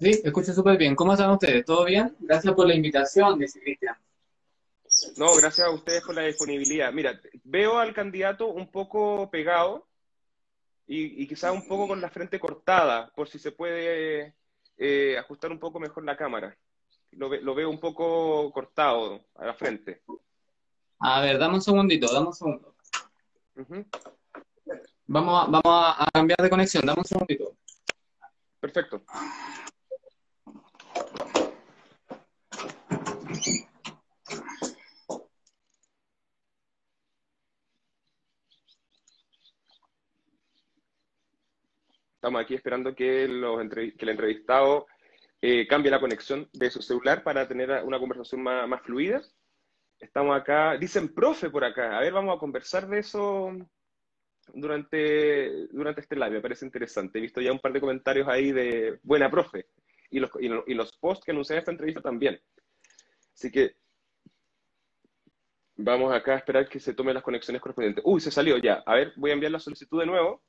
Sí, escucho súper bien. ¿Cómo están ustedes? ¿Todo bien? Gracias por la invitación, dice Cristian. No, gracias a ustedes por la disponibilidad. Mira, veo al candidato un poco pegado y, quizás un poco con la frente cortada, por si se puede eh, ajustar un poco mejor la cámara. Lo, veo un poco cortado a la frente. A ver, dame un segundito, dame un segundo. Vamos, a, vamos a cambiar de conexión, dame un segundito. Perfecto. Estamos aquí esperando que, el entrevistado eh, cambie la conexión de su celular para tener una conversación más, fluida. Estamos acá, dicen profe por acá. A ver, vamos a conversar de eso durante, durante este live. Me parece interesante. He visto ya un par de comentarios ahí de buena profe. Y los, y los posts que anuncian esta entrevista también. Así que vamos acá a esperar que se tomen las conexiones correspondientes. Uy, se salió ya. A ver, voy a enviar la solicitud de nuevo.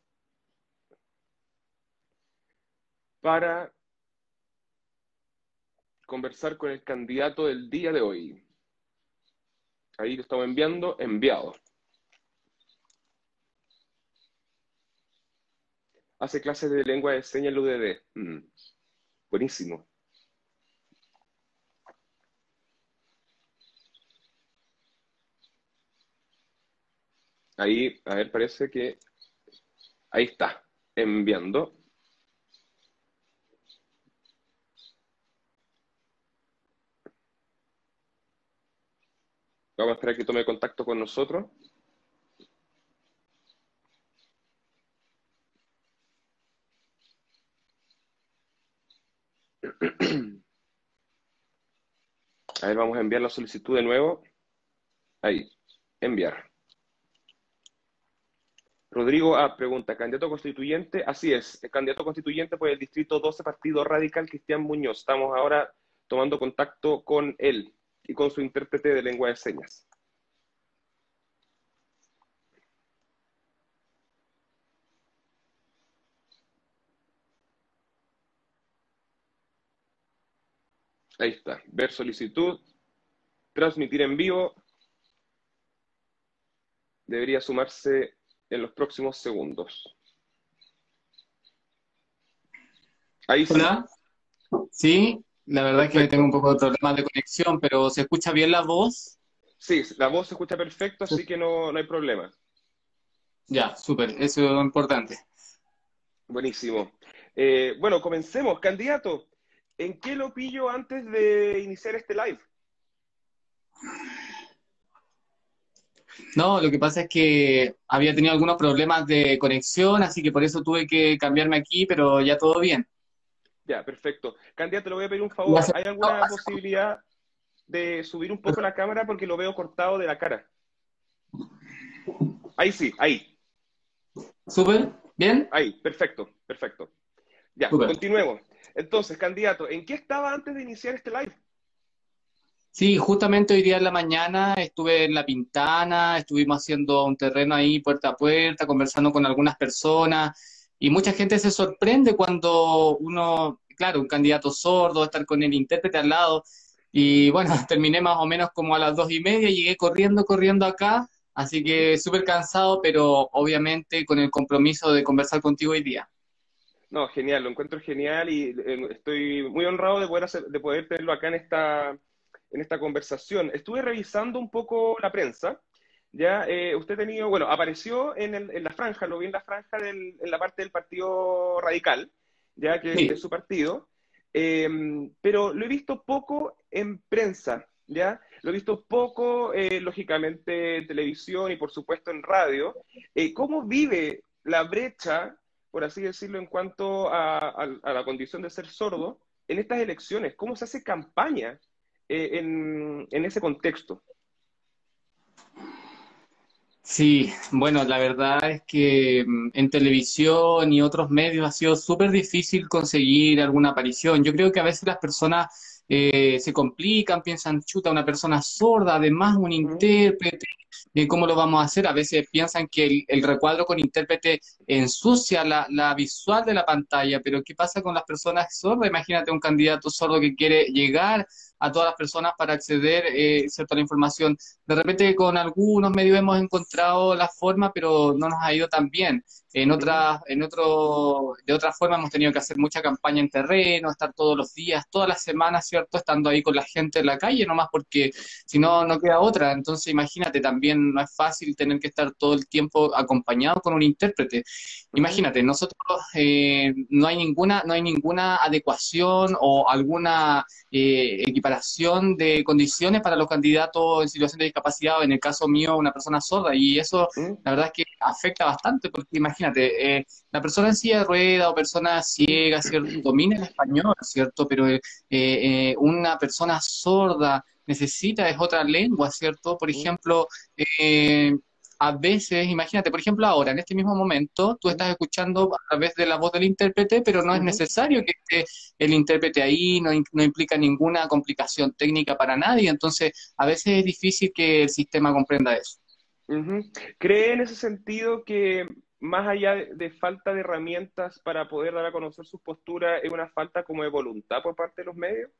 para conversar con el candidato del día de hoy. Ahí lo estamos enviando, enviado. Hace clases de lengua de señas en UDD. Mm, buenísimo. Ahí, a ver, parece que ahí está, enviando. Vamos a esperar que tome contacto con nosotros. A ver, vamos a enviar la solicitud de nuevo. Ahí, enviar. Rodrigo A. pregunta, ¿candidato constituyente? Así es, el candidato constituyente por el distrito 12, Partido Radical, Cristian Muñoz. Estamos ahora tomando contacto con él y con su intérprete de lengua de señas. Ahí está, ver solicitud, transmitir en vivo. Debería sumarse en los próximos segundos. Ahí Hola. Sí, la verdad es que tengo un poco de problemas de conexión, pero ¿se escucha bien la voz? Sí, la voz se escucha perfecto, así que no, hay problema. Ya, súper, eso es lo importante. Buenísimo. Eh, bueno, comencemos. Candidato, ¿en qué lo pillo antes de iniciar este live? No, lo que pasa es que había tenido algunos problemas de conexión, así que por eso tuve que cambiarme aquí, pero ya todo bien. Ya, perfecto. Candidato, le voy a pedir un favor. ¿Hay alguna posibilidad de subir un poco la cámara porque lo veo cortado de la cara? Ahí sí, ahí. ¿Súper? ¿Bien? Ahí, perfecto, perfecto. Ya, continuemos. Entonces, candidato, ¿en qué estaba antes de iniciar este live? Sí, justamente hoy día en la mañana estuve en La Pintana, estuvimos haciendo un terreno ahí puerta a puerta, conversando con algunas personas y mucha gente se sorprende cuando uno, claro, un candidato sordo, estar con el intérprete al lado. Y bueno, terminé más o menos como a las dos y media, llegué corriendo, corriendo acá, así que súper cansado, pero obviamente con el compromiso de conversar contigo hoy día. No, genial, lo encuentro genial y eh, estoy muy honrado de poder, hacer, de poder tenerlo acá en esta, en esta conversación. Estuve revisando un poco la prensa ya, eh, usted ha tenido, bueno, apareció en, en, la franja, lo vi en la franja del, en la parte del Partido Radical, ya que es su partido, em, pero lo he visto poco en prensa, ¿ya? Lo he visto poco, eh, lógicamente, en televisión y por supuesto en radio. Eh, ¿Cómo vive la brecha, por así decirlo, en cuanto a, a, la condición de ser sordo en estas elecciones? ¿Cómo se hace campaña en, en ese contexto? Sí, bueno, la verdad es que mm, en televisión y otros medios ha sido súper difícil conseguir alguna aparición. Yo creo que a veces las personas eh, se complican, piensan, chuta, una persona sorda, además un intérprete, cómo lo vamos a hacer. A veces piensan que el, recuadro con intérprete ensucia la, la, visual de la pantalla, pero ¿qué pasa con las personas sordas? Imagínate un candidato sordo que quiere llegar a todas las personas para acceder eh, a la información. De repente con algunos medios hemos encontrado la forma, pero no nos ha ido tan bien. En otra, en otro, de otra forma hemos tenido que hacer mucha campaña en terreno, estar todos los días, todas las semanas, ¿cierto? Estando ahí con la gente en la calle, nomás porque si no, no queda otra. Entonces, imagínate, también no es fácil tener que estar todo el tiempo acompañado con un intérprete. Imagínate, nosotros eh, no hay ninguna, no hay ninguna adecuación o alguna eh, equiparación de condiciones para los candidatos en situación de discapacidad, o en el caso mío, una persona sorda, y eso la verdad es que afecta bastante, porque imagínate, eh, la persona en silla de rueda o persona ciega, ¿cierto? Domina el español, ¿cierto? Pero eh, eh, una persona sorda necesita, es otra lengua, ¿cierto? Por ejemplo, a veces, imagínate, por ejemplo, ahora, en este mismo momento, tú estás escuchando a través de la voz del intérprete, pero no es necesario que esté el intérprete ahí, no, no implica ninguna complicación técnica para nadie, entonces a veces es difícil que el sistema comprenda eso. ¿Cree en ese sentido que más allá de, falta de herramientas para poder dar a conocer su postura, es una falta como de voluntad por parte de los medios?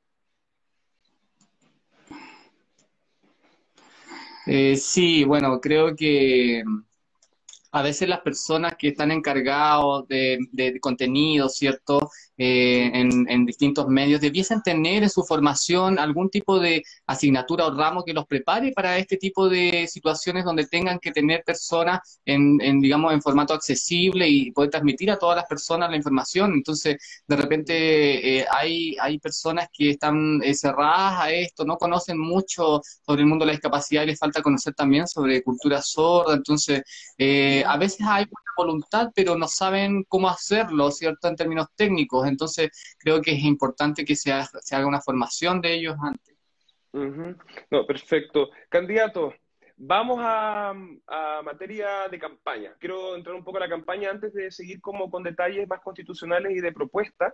Eh, sí, bueno, creo que a veces las personas que están encargados de, de contenido, ¿cierto? Eh, en, distintos medios, debiesen tener en su formación algún tipo de asignatura o ramo que los prepare para este tipo de situaciones donde tengan que tener personas en, digamos, en formato accesible y poder transmitir a todas las personas la información. Entonces, de repente eh, hay, hay personas que están eh, cerradas a esto, no conocen mucho sobre el mundo de la discapacidad y les falta conocer también sobre cultura sorda. Entonces, a veces hay voluntad, pero no saben cómo hacerlo, ¿cierto? En términos técnicos. Entonces, creo que es importante que se haga, se haga una formación de ellos antes. No, perfecto. Candidato, vamos a, materia de campaña. Quiero entrar un poco a la campaña antes de seguir como con detalles más constitucionales y de propuesta.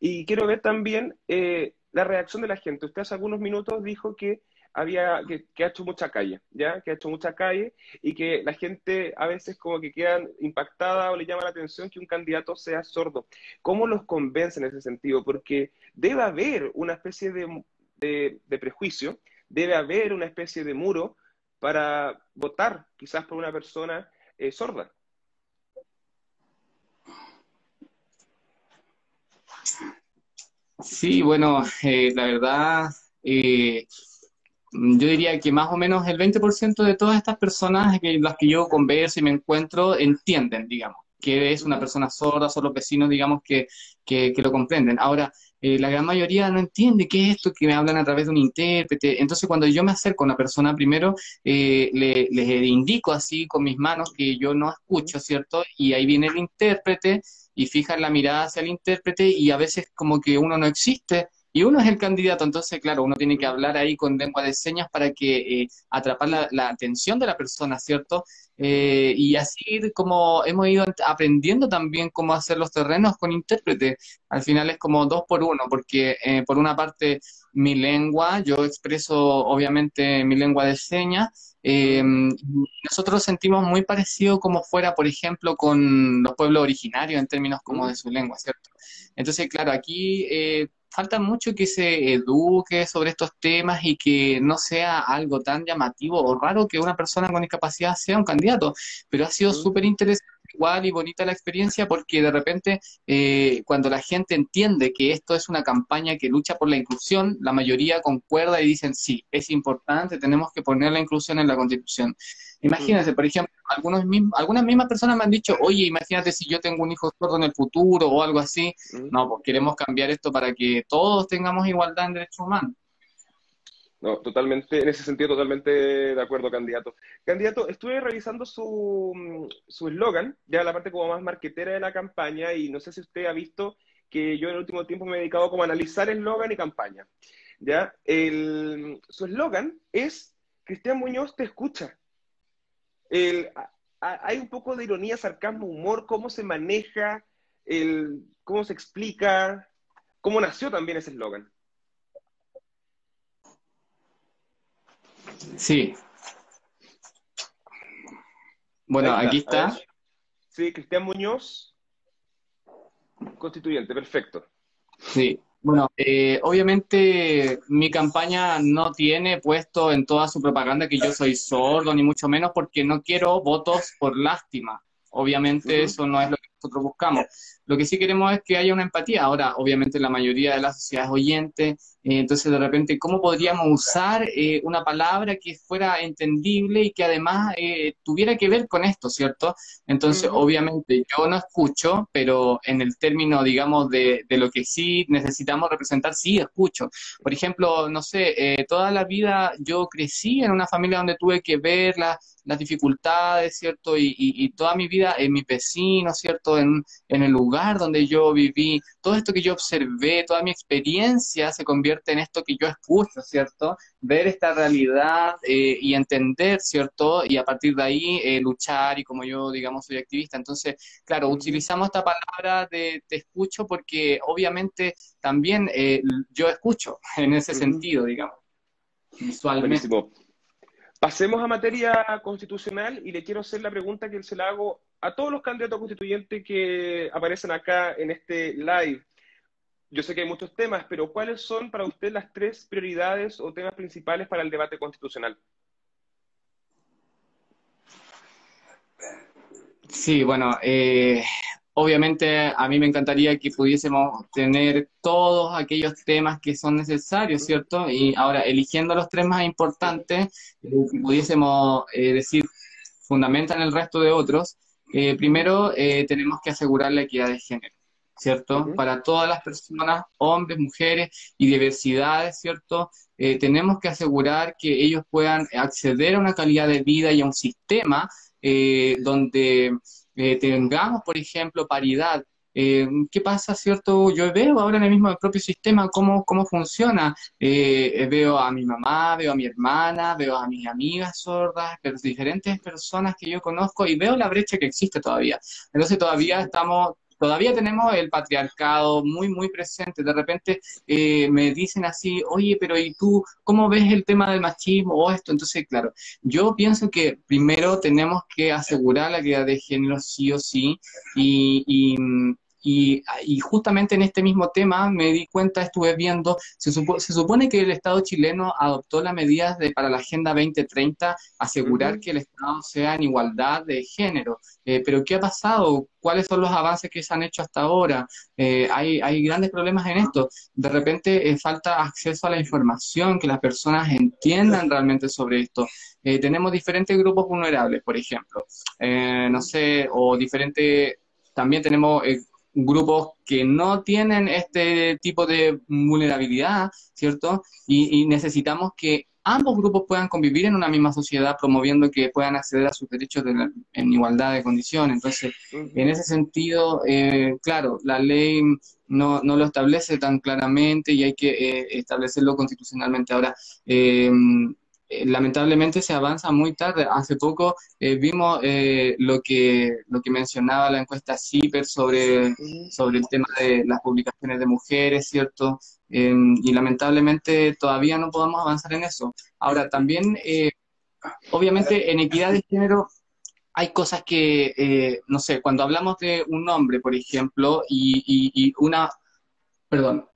Y quiero ver también eh, la reacción de la gente. Usted hace algunos minutos dijo que había, que, ha hecho mucha calle, ¿ya? Que ha hecho mucha calle y que la gente a veces como que queda impactada o le llama la atención que un candidato sea sordo. ¿Cómo los convence en ese sentido? Porque debe haber una especie de, prejuicio, debe haber una especie de muro para votar quizás por una persona eh, sorda. Sí, bueno, eh, la verdad, eh, yo diría que más o menos el 20% de todas estas personas que las que yo converso y me encuentro entienden, digamos, que es una persona sorda, son los vecinos, digamos, que, que, lo comprenden. Ahora, eh, la gran mayoría no entiende qué es esto que me hablan a través de un intérprete. Entonces, cuando yo me acerco a una persona, primero eh, le, les indico así con mis manos que yo no escucho, ¿cierto? Y ahí viene el intérprete y fijan la mirada hacia el intérprete y a veces como que uno no existe y uno es el candidato, entonces, claro, uno tiene que hablar ahí con lengua de señas para que eh, atrapar la, atención de la persona, ¿cierto? Eh, y así como hemos ido aprendiendo también cómo hacer los terrenos con intérprete. Al final es como dos por uno, porque eh, por una parte mi lengua, yo expreso obviamente mi lengua de señas, nosotros sentimos muy parecido como fuera, por ejemplo, con los pueblos originarios en términos como de su lengua, ¿cierto? Entonces, claro, aquí falta mucho que se eduque sobre estos temas y que no sea algo tan llamativo o raro que una persona con discapacidad sea un candidato. Pero ha sido súper interesante igual y bonita la experiencia porque de repente eh, cuando la gente entiende que esto es una campaña que lucha por la inclusión, la mayoría concuerda y dicen sí, es importante, tenemos que poner la inclusión en la constitución. Imagínense, por ejemplo, algunos algunas mismas personas me han dicho, oye, imagínate si yo tengo un hijo sordo en el futuro o algo así. No, pues queremos cambiar esto para que todos tengamos igualdad en derechos humanos. No, totalmente, en ese sentido, totalmente de acuerdo, candidato. Candidato, estuve revisando su eslogan, ya la parte como más marquetera de la campaña, y no sé si usted ha visto que yo en el último tiempo me he dedicado como a analizar eslogan y campaña. ¿ya? El, su eslogan es Cristian Muñoz te escucha hay un poco de ironía, sarcasmo, humor, cómo se maneja, el, cómo se explica, cómo nació también ese eslogan. Sí. Bueno, aquí está. Sí, Cristian Muñoz, constituyente, perfecto. Sí, bueno, eh, obviamente mi campaña no tiene puesto en toda su propaganda que yo soy sordo, ni mucho menos porque no quiero votos por lástima. Obviamente eso no es lo que nosotros buscamos. Lo que sí queremos es que haya una empatía. Ahora, obviamente la mayoría de la sociedad es oyente, eh, entonces de repente, ¿cómo podríamos usar eh, una palabra que fuera entendible y que además eh, tuviera que ver con esto, ¿cierto? Entonces, obviamente yo no escucho, pero en el término, digamos, de, de, lo que sí necesitamos representar, sí escucho. Por ejemplo, no sé, toda la vida yo crecí en una familia donde tuve que ver las dificultades, ¿cierto? Y, y, y, toda mi vida en mi vecino, ¿cierto? En, en el lugar donde yo viví, todo esto que yo observé, toda mi experiencia se convierte en esto que yo escucho, ¿cierto? Ver esta realidad eh, y entender, ¿cierto? Y a partir de ahí eh, luchar y como yo, digamos, soy activista. Entonces, claro, utilizamos esta palabra de te escucho porque obviamente también eh, yo escucho en ese sentido, digamos, visualmente. Pasemos a materia constitucional y le quiero hacer la pregunta que se la hago a todos los candidatos constituyentes que aparecen acá en este live. Yo sé que hay muchos temas, pero ¿cuáles son para usted las tres prioridades o temas principales para el debate constitucional? Sí, bueno, eh, obviamente a mí me encantaría que pudiésemos tener todos aquellos temas que son necesarios, ¿cierto? Y ahora, eligiendo los tres más importantes, eh, pudiésemos eh, decir, fundamentan el resto de otros, eh, primero, eh, tenemos que asegurar la equidad de género, ¿cierto? Para todas las personas, hombres, mujeres y diversidades, ¿cierto? Eh, tenemos que asegurar que ellos puedan acceder a una calidad de vida y a un sistema donde tengamos, por ejemplo, paridad eh, ¿Qué pasa, cierto? Yo veo ahora en el mismo propio sistema cómo, cómo funciona. Eh, veo a mi mamá, veo a mi hermana, veo a mis amigas sordas, pero diferentes personas que yo conozco y veo la brecha que existe todavía. Entonces todavía estamos todavía tenemos el patriarcado muy, muy presente. De repente eh, me dicen así, oye, pero ¿y tú cómo ves el tema del machismo o esto? Entonces, claro, yo pienso que primero tenemos que asegurar la equidad de género sí o sí y, y, justamente en este mismo tema me di cuenta, estuve viendo, se, se supone que el Estado chileno adoptó las medidas de, para la Agenda 2030, asegurar que el Estado sea en igualdad de género. Eh, pero ¿qué ha pasado? ¿Cuáles son los avances que se han hecho hasta ahora? Eh, hay, hay, grandes problemas en esto. De repente eh, falta acceso a la información, que las personas entiendan realmente sobre esto. tenemos diferentes grupos vulnerables, por ejemplo. no sé, o diferentes también tenemos grupos que no tienen este tipo de vulnerabilidad, ¿cierto? Y, necesitamos que ambos grupos puedan convivir en una misma sociedad, promoviendo que puedan acceder a sus derechos en igualdad de condiciones. Entonces, en ese sentido, eh, claro, la ley no, no, lo establece tan claramente y hay que eh, establecerlo constitucionalmente. Ahora, eh, eh, lamentablemente se avanza muy tarde. Hace poco eh, vimos eh, lo, que, lo que mencionaba la encuesta CIPER sobre, sobre el tema de las publicaciones de mujeres, ¿cierto? Em, y lamentablemente todavía no podemos avanzar en eso. Ahora, también, obviamente, en equidad de género hay cosas que, no sé, cuando hablamos de un hombre, por ejemplo, y, y una, perdón,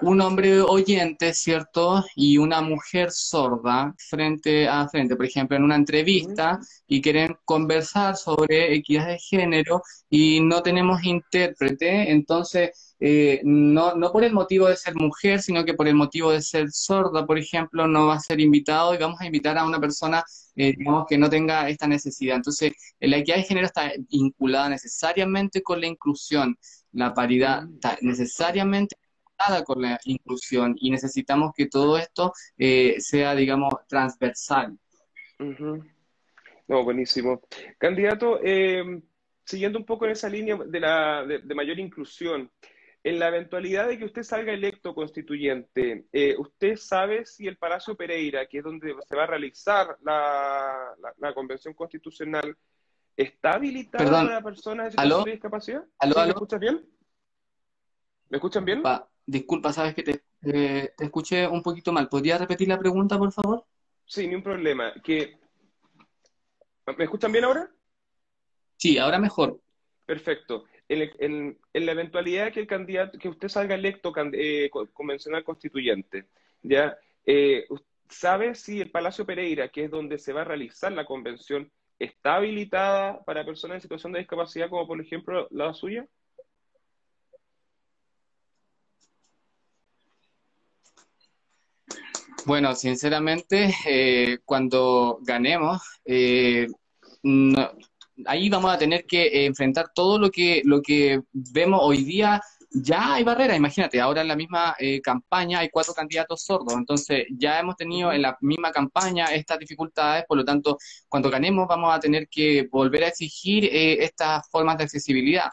un hombre oyente, ¿cierto? Y una mujer sorda frente a frente, por ejemplo, en una entrevista y quieren conversar sobre equidad de género y no tenemos intérprete, entonces eh, no, no por el motivo de ser mujer, sino que por el motivo de ser sorda, por ejemplo, no va a ser invitado y vamos a invitar a una persona, eh, digamos, que no tenga esta necesidad. Entonces, la equidad de género está vinculada necesariamente con la inclusión, la paridad está necesariamente con la inclusión y necesitamos que todo esto eh, sea, digamos, transversal. No, buenísimo. Candidato, eh, siguiendo un poco en esa línea de, la, de, mayor inclusión, en la eventualidad de que usted salga electo constituyente, eh, ¿usted sabe si el Palacio Pereira, que es donde se va a realizar la, la, convención constitucional, está habilitado para personas de discapacidad? ¿Me escuchas bien? ¿Me escuchan bien? Disculpa, sabes que te, te, escuché un poquito mal. ¿Podrías repetir la pregunta, por favor? Sí, ni un problema. Que... ¿Me escuchan bien ahora? Sí, ahora mejor. Perfecto. En, la eventualidad que el candidato, que usted salga electo eh, convencional constituyente, ¿ya? Eh, ¿Sabe si el Palacio Pereira, que es donde se va a realizar la convención, está habilitada para personas en situación de discapacidad, como por ejemplo la suya? Bueno, sinceramente, eh, cuando ganemos, eh, ahí vamos a tener que enfrentar todo lo que, lo que vemos hoy día. Ya hay barreras, imagínate, ahora en la misma eh, campaña hay cuatro candidatos sordos, entonces ya hemos tenido en la misma campaña estas dificultades, por lo tanto, cuando ganemos vamos a tener que volver a exigir estas formas de accesibilidad.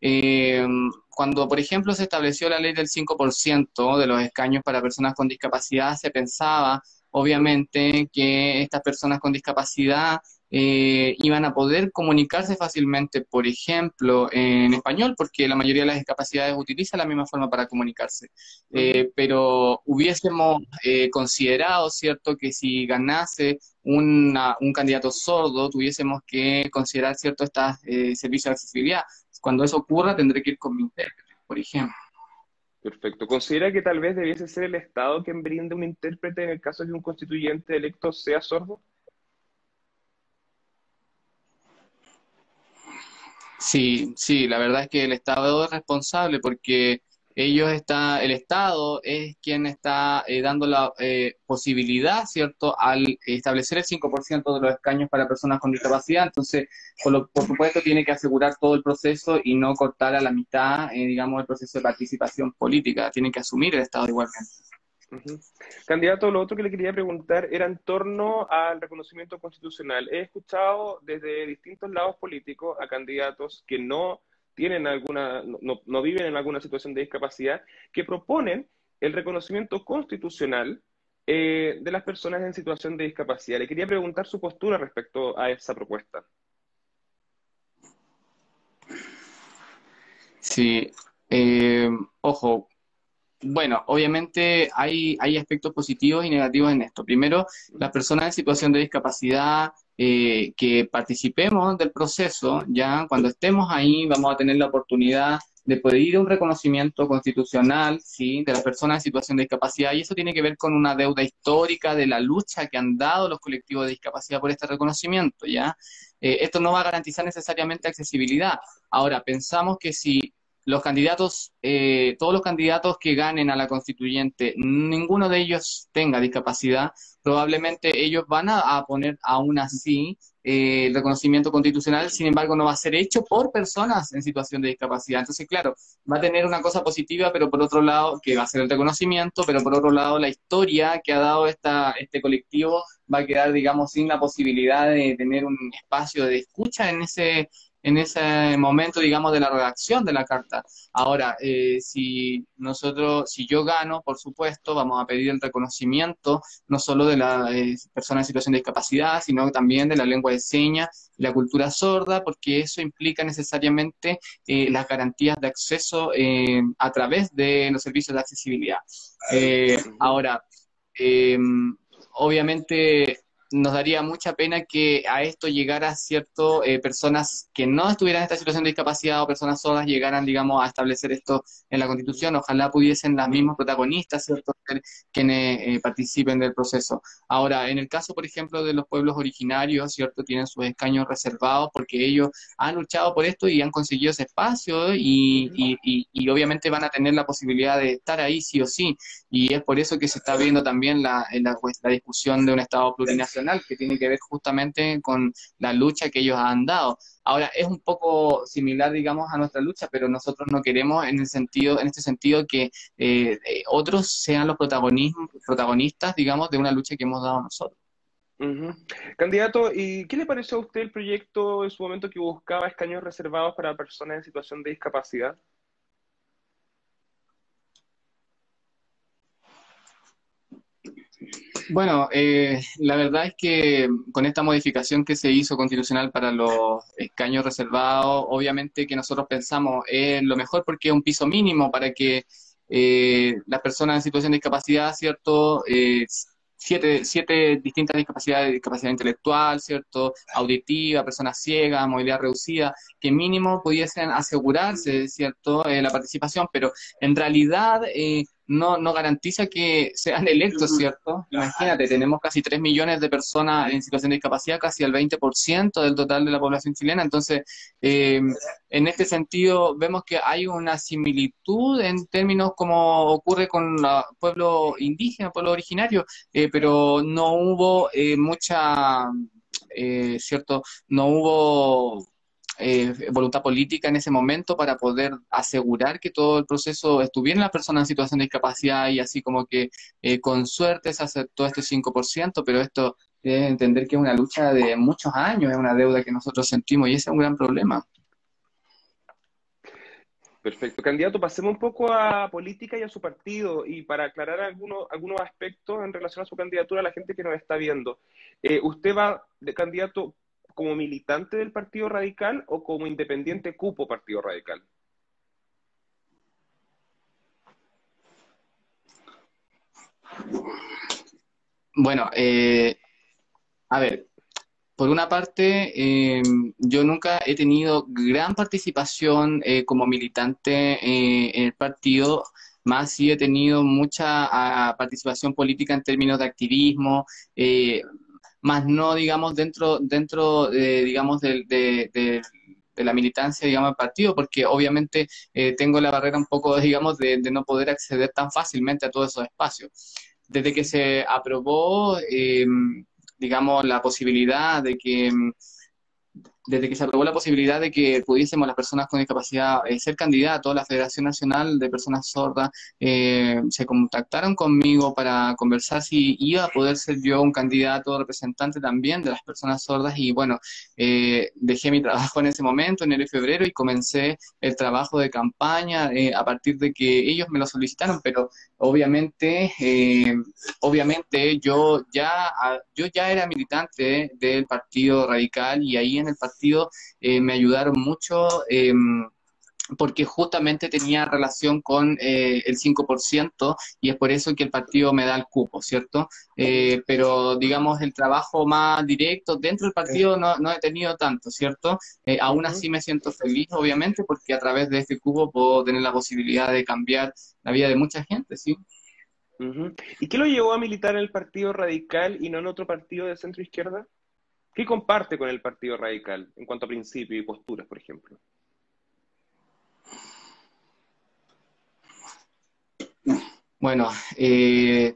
Eh, cuando, por ejemplo, se estableció la ley del 5% de los escaños para personas con discapacidad, se pensaba, obviamente, que estas personas con discapacidad eh, iban a poder comunicarse fácilmente, por ejemplo, en español, porque la mayoría de las discapacidades utiliza la misma forma para comunicarse. Eh, pero hubiésemos considerado, ¿cierto?, que si ganase un candidato sordo, tuviésemos que considerar, ¿cierto?, estos servicios de accesibilidad cuando eso ocurra, tendré que ir con mi intérprete, por ejemplo. Perfecto. ¿Considera que tal vez debiese ser el Estado quien brinde un intérprete en el caso de que un constituyente electo sea sordo? Sí, sí, la verdad es que el Estado es responsable porque ellos está, el Estado es quien está eh, dando la eh, posibilidad, ¿cierto?, al establecer el 5% de los escaños para personas con discapacidad. Entonces, por, supuesto, tiene que asegurar todo el proceso y no cortar a la mitad, eh, digamos, el proceso de participación política. Tiene que asumir el Estado igualmente. Candidato, lo otro que le quería preguntar era en torno al reconocimiento constitucional. He escuchado desde distintos lados políticos a candidatos que no tienen alguna, no, viven en alguna situación de discapacidad, que proponen el reconocimiento constitucional eh, de las personas en situación de discapacidad. Le quería preguntar su postura respecto a esa propuesta. Sí, eh, ojo, bueno, obviamente hay, hay aspectos positivos y negativos en esto. Primero, las personas en situación de discapacidad eh, que participemos del proceso, ya cuando estemos ahí vamos a tener la oportunidad de pedir un reconocimiento constitucional ¿sí? de las personas en situación de discapacidad y eso tiene que ver con una deuda histórica de la lucha que han dado los colectivos de discapacidad por este reconocimiento. ¿ya? Eh, esto no va a garantizar necesariamente accesibilidad. Ahora, pensamos que si los candidatos, eh, todos los candidatos que ganen a la constituyente, ninguno de ellos tenga discapacidad, probablemente ellos van a, poner aún así eh, el reconocimiento constitucional, sin embargo no va a ser hecho por personas en situación de discapacidad. Entonces, claro, va a tener una cosa positiva, pero por otro lado, que va a ser el reconocimiento, pero por otro lado, la historia que ha dado esta, este colectivo va a quedar, digamos, sin la posibilidad de tener un espacio de escucha en ese en ese momento, digamos, de la redacción de la carta. Ahora, eh, si nosotros, si yo gano, por supuesto, vamos a pedir el reconocimiento no solo de la eh, persona en situación de discapacidad, sino también de la lengua de señas y la cultura sorda, porque eso implica necesariamente eh, las garantías de acceso a través de los servicios de accesibilidad. ahora, obviamente nos daría mucha pena que a esto llegara cierto eh, personas que no estuvieran en esta situación de discapacidad o personas sordas llegaran, digamos, a establecer esto en la Constitución. Ojalá pudiesen las mismas protagonistas, ¿cierto?, quienes eh, participen del proceso. Ahora, en el caso, por ejemplo, de los pueblos originarios, ¿cierto?, tienen sus escaños reservados porque ellos han luchado por esto y han conseguido ese espacio y, y, obviamente van a tener la posibilidad de estar ahí sí o sí. Y es por eso que se está viendo también la, la discusión de un Estado plurinacional que tiene que ver justamente con la lucha que ellos han dado. Ahora, es un poco similar, digamos, a nuestra lucha, pero nosotros no queremos en el sentido, en este sentido que eh, eh, otros sean los protagonistas, digamos, de una lucha que hemos dado nosotros. Candidato, ¿y qué le pareció a usted el proyecto en su momento que buscaba escaños reservados para personas en situación de discapacidad? Bueno, eh, la verdad es que con esta modificación que se hizo constitucional para los escaños reservados, obviamente que nosotros pensamos es lo mejor porque es un piso mínimo para que eh, las personas en situación de discapacidad, ¿cierto?, eh, siete, siete distintas discapacidades, discapacidad intelectual, ¿cierto? Auditiva, personas ciegas, movilidad reducida, que mínimo pudiesen asegurarse, ¿cierto? Eh, la participación, pero en realidad eh, no, no garantiza que sean electos, ¿cierto? Imagínate, tenemos casi 3 millones de personas en situación de discapacidad, casi el 20% del total de la población chilena. Entonces, eh, en este sentido, vemos que hay una similitud en términos como ocurre con el pueblo indígena, pueblo originario, eh, pero no hubo eh, mucha, ¿cierto? No hubo eh, voluntad política en ese momento para poder asegurar que todo el proceso estuviera en las personas en situación de discapacidad y así como que eh, con suerte se aceptó este 5%, pero esto debe entender que es una lucha de muchos años, es una deuda que nosotros sentimos y ese es un gran problema. Perfecto. Candidato, pasemos un poco a política y a su partido y para aclarar algunos, algunos aspectos en relación a su candidatura a la gente que nos está viendo. Eh, ¿Usted va de candidato como militante del Partido Radical o como independiente cupo Partido Radical? Bueno, eh, a ver, por una parte, eh, yo nunca he tenido gran participación eh, como militante en el partido, más sí he tenido mucha ah, participación política en términos de activismo, más no, digamos, dentro, dentro digamos, de, de, la militancia, digamos, del partido, porque obviamente eh, tengo la barrera un poco, digamos, de, no poder acceder tan fácilmente a todos esos espacios. Desde que se aprobó, eh, digamos, la posibilidad de que desde que se aprobó la posibilidad de que pudiésemos las personas con discapacidad eh, ser candidatos, la Federación Nacional de Personas Sordas eh, se contactaron conmigo para conversar si iba a poder ser yo un candidato representante también de las personas sordas. Y bueno, eh, dejé mi trabajo en ese momento, enero y febrero, y comencé el trabajo de campaña a partir de que ellos me lo solicitaron, pero obviamente, obviamente yo ya, yo ya era militante del Partido Radical y ahí en el Partido eh, me ayudaron mucho em, porque justamente tenía relación con eh, el 5% y es por eso que el partido me da el cupo, ¿cierto? Eh, pero digamos el trabajo más directo dentro del partido no, no he tenido tanto, ¿cierto? aún así me siento feliz, obviamente, porque a través de este cupo puedo tener la posibilidad de cambiar la vida de mucha gente, ¿sí? ¿Y qué lo llevó a militar en el Partido Radical y no en otro partido de centro izquierda? ¿Qué comparte con el Partido Radical en cuanto a principios y posturas, por ejemplo? Bueno, eh,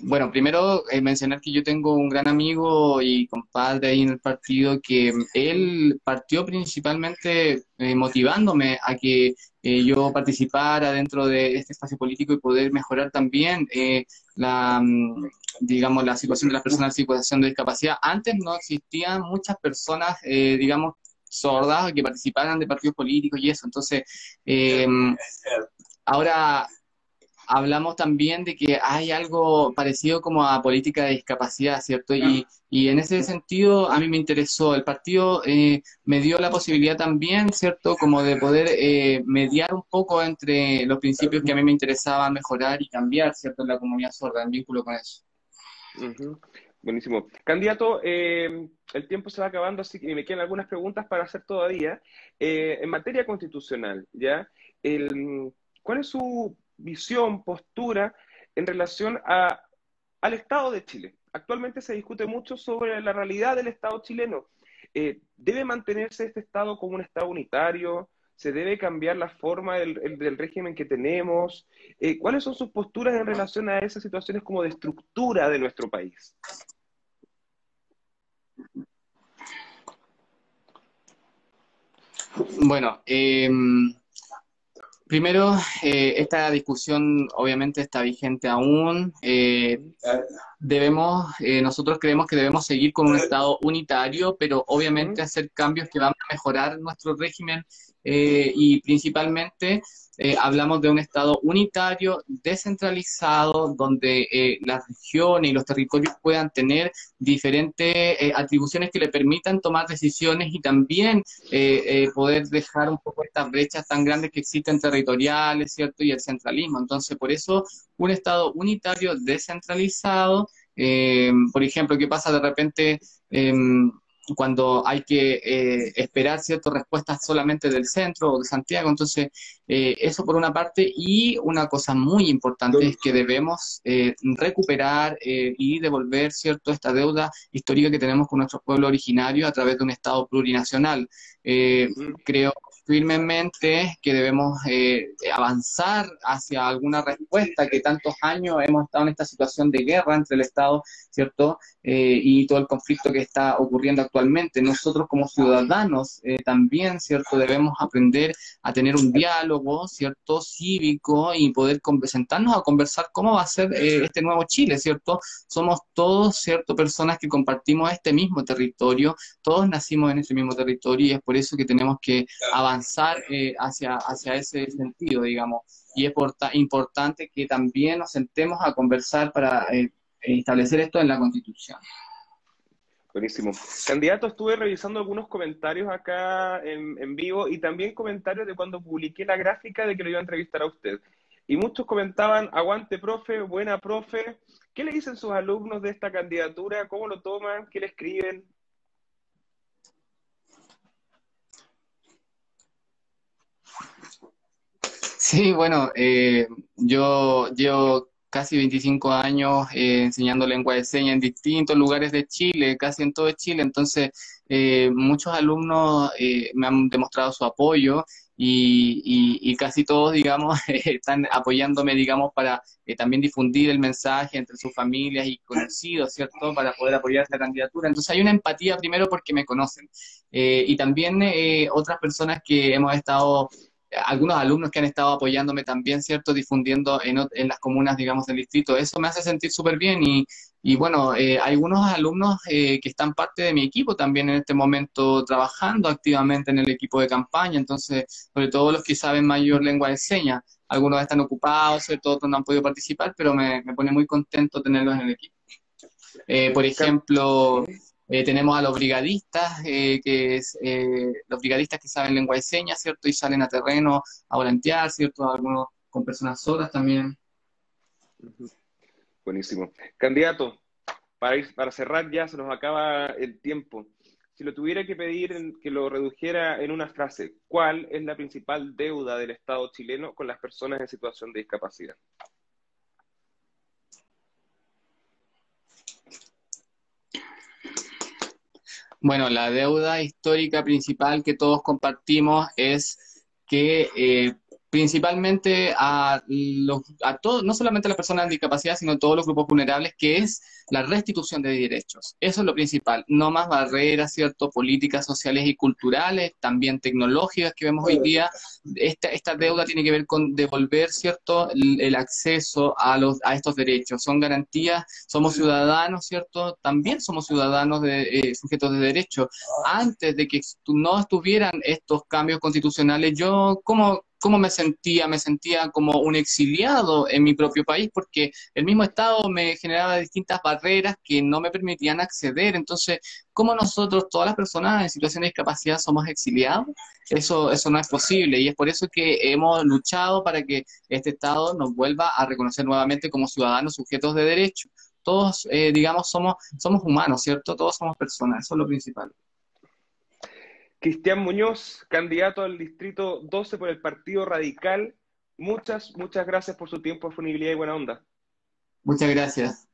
bueno, primero eh, mencionar que yo tengo un gran amigo y compadre ahí en el partido que él partió principalmente eh, motivándome a que eh, yo participara dentro de este espacio político y poder mejorar también la, mm, digamos, la situación de las personas en situación de discapacidad. Antes no existían muchas personas, digamos, sordas que participaran de partidos políticos y eso. Entonces, ahora hablamos también de que hay algo parecido como a política de discapacidad, ¿cierto? Y, y en ese sentido a mí me interesó. El partido eh, me dio la posibilidad también, ¿cierto? Como de poder eh, mediar un poco entre los principios que a mí me interesaban mejorar y cambiar, ¿cierto? En la comunidad sorda, en vínculo con eso. Buenísimo. Candidato, eh, el tiempo se va acabando, así que me quedan algunas preguntas para hacer todavía. en materia constitucional, ¿ya? El, ¿Cuál es su visión, postura en relación a, al Estado de Chile. Actualmente se discute mucho sobre la realidad del Estado chileno. Eh, ¿Debe mantenerse este Estado como un Estado unitario? ¿Se debe cambiar la forma del, régimen que tenemos? Eh, ¿Cuáles son sus posturas en relación a esas situaciones como de estructura de nuestro país? Bueno, eh, Primero, eh, esta discusión obviamente está vigente aún. Eh, debemos, eh, nosotros creemos que debemos seguir con un Estado unitario, pero obviamente hacer cambios que van a mejorar nuestro régimen eh, y principalmente eh, hablamos de un Estado unitario, descentralizado, donde eh, las regiones y los territorios puedan tener diferentes eh, atribuciones que le permitan tomar decisiones y también poder dejar un poco estas brechas tan grandes que existen territoriales, ¿cierto? Y el centralismo. Entonces, por eso, un Estado unitario, descentralizado, por ejemplo, ¿qué pasa de repente? Em, cuando hay que eh, esperar ciertas respuestas solamente del centro o de Santiago. Entonces, eh, eso por una parte. Y una cosa muy importante es que debemos eh, recuperar y devolver cierto esta deuda histórica que tenemos con nuestro pueblo originario a través de un Estado plurinacional. creo firmemente que debemos avanzar hacia alguna respuesta que tantos años hemos estado en esta situación de guerra entre el Estado, ¿cierto? y todo el conflicto que está ocurriendo actualmente actualmente. Nosotros como ciudadanos eh, también, ¿cierto? Debemos aprender a tener un diálogo, ¿cierto? Cívico y poder sentarnos a conversar cómo va a ser eh, este nuevo Chile, ¿cierto? Somos todos, ¿cierto? Personas que compartimos este mismo territorio, todos nacimos en este mismo territorio y es por eso que tenemos que avanzar eh, hacia, hacia ese sentido, digamos. Y es importante que también nos sentemos a conversar para establecer esto en la Constitución. Buenísimo. Candidato, estuve revisando algunos comentarios acá en, vivo y también comentarios de cuando publiqué la gráfica de que lo iba a entrevistar a usted. Y muchos comentaban, aguante, profe, buena, profe. ¿Qué le dicen sus alumnos de esta candidatura? ¿Cómo lo toman? ¿Qué le escriben? Sí, bueno, eh, yo, yo casi 25 años eh, enseñando lengua de señas en distintos lugares de Chile, casi en todo Chile. Entonces, eh, muchos alumnos eh, me han demostrado su apoyo y, casi todos, digamos, están apoyándome, digamos, para también difundir el mensaje entre sus familias y conocidos, ¿cierto? Para poder apoyar esta candidatura. Entonces, hay una empatía primero porque me conocen. y también otras personas que hemos estado algunos alumnos que han estado apoyándome también, ¿cierto? Difundiendo en, en las comunas, digamos, del distrito. Eso me hace sentir súper bien y, y, bueno, eh, algunos alumnos eh, que están parte de mi equipo también en este momento trabajando activamente en el equipo de campaña, entonces, sobre todo los que saben mayor lengua de señas. Algunos están ocupados, ¿cierto? Otros no han podido participar, pero me, me pone muy contento tenerlos en el equipo. Eh, por ejemplo, eh, tenemos a los brigadistas, eh, que es, eh, los brigadistas que saben lengua de señas, ¿cierto? Y salen a terreno a volantear, ¿cierto? Algunos con personas sordas también. Buenísimo. Candidato, para, ir, para cerrar ya se nos acaba el tiempo. Si lo tuviera que pedir que lo redujera en una frase, ¿cuál es la principal deuda del Estado chileno con las personas en situación de discapacidad? Bueno, la deuda histórica principal que todos compartimos es que eh, principalmente a, los, a todos, no solamente a las personas con discapacidad, sino a todos los grupos vulnerables, que es la restitución de derechos. Eso es lo principal, no más barreras, ¿cierto? Políticas sociales y culturales, también tecnológicas que vemos hoy día. Esta, esta deuda tiene que ver con devolver, ¿cierto? El, acceso a, los, a estos derechos. Son garantías, somos ciudadanos, ¿cierto? También somos ciudadanos de, eh, sujetos de derecho. Antes de que no estuvieran estos cambios constitucionales, yo, ¿cómo, cómo me sentía, me sentía como un exiliado en mi propio país porque el mismo Estado me generaba distintas barreras que no me permitían acceder. Entonces, ¿cómo nosotros, todas las personas en situación de discapacidad, somos exiliados? Eso, eso no es posible y es por eso que hemos luchado para que este Estado nos vuelva a reconocer nuevamente como ciudadanos sujetos de derecho. Todos, eh, digamos, somos, somos humanos, ¿cierto? Todos somos personas, eso es lo principal. Cristian Muñoz, candidato al distrito 12 por el Partido Radical. Muchas, muchas gracias por su tiempo, disponibilidad y buena onda. Muchas gracias.